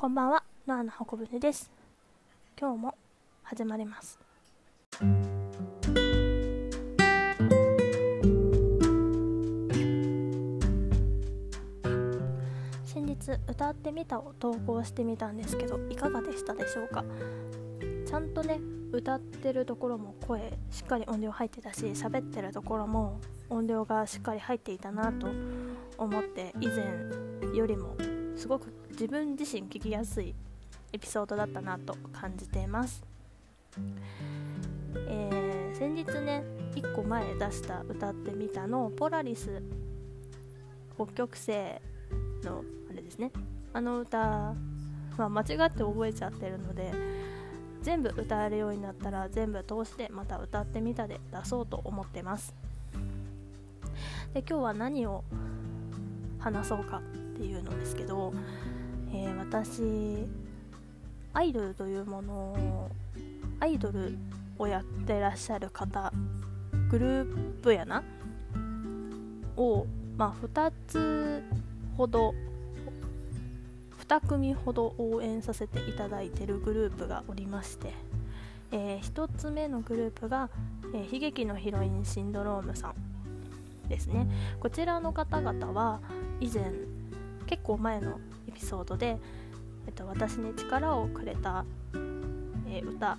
こんばんは、ノアの箱舟です。今日も始まります。先日歌ってみたを投稿してみたんですけどいかがでしたでしょうか？ちゃんとね歌ってるところも声しっかり音量入ってたし喋ってるところも音量がしっかり入っていたなと思って以前よりもすごく自分自身聞きやすいエピソードだったなと感じています、えー先日ね1個前出した歌ってみたのポラリス北極星のあれですね。あの歌、まあ、間違って覚えちゃってるので全部歌えるようになったら全部通してまた歌ってみたで出そうと思ってます。で今日は何を話そうかっていうのですけど、えー私アイドルというものをアイドルをやってらっしゃる方グループやな？を、まあ、2つほど2組ほど応援させていただいてるグループがおりまして、え1つ目のグループが、えー悲劇のヒロインシンドロームさんですね。こちらの方々は以前結構前のエピソードで、えっと、私に力をくれた、えー歌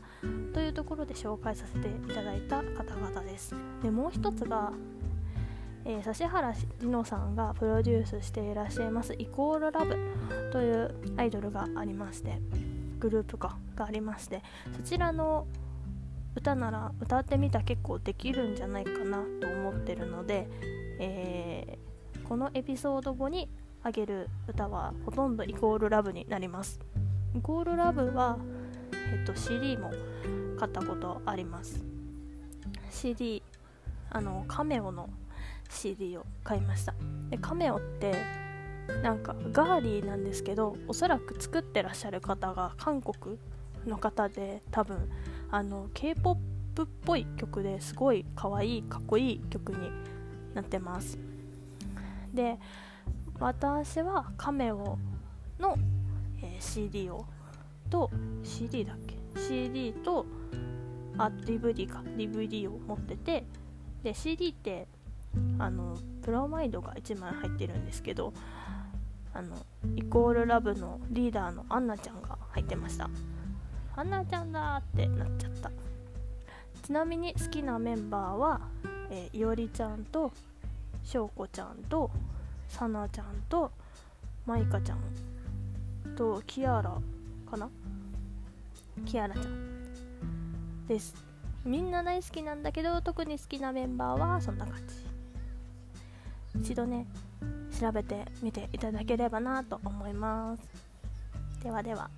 というところで紹介させていただいた方々です。でもう一つが、えー指原莉乃さんがプロデュースしていらっしゃいますイコールラブというアイドルがありましてグループかがありましてそちらの歌なら歌ってみたら結構できるんじゃないかなと思ってるので、えーこのエピソード後にあげる歌はほとんどイコールラブになります。イコールラブは、えっと CD も買ったことあります。CD あのカメオの CD を買いました。でカメオってなんかガーリーなんですけどおそらく作ってらっしゃる方が韓国の方で多分あの K-POP っぽい曲ですごい可愛いかっこいい曲になってます。で私はカメオの、えー CD をと CD だっけ？CD とあ DVD か。DVD を持っててで CD ってあのプロマイドが1枚入ってるんですけどあのイコールラブのリーダーのアンナちゃんが入ってました。アンナちゃんだってなっちゃった。ちなみに好きなメンバーは、えーいおりちゃんとしょうこちゃんとさなちゃんとまいかちゃんとキアラかな？キアラちゃん。です。みんな大好きなんだけど特に好きなメンバーはそんな感じ。一度ね調べてみていただければなと思います。ではでは。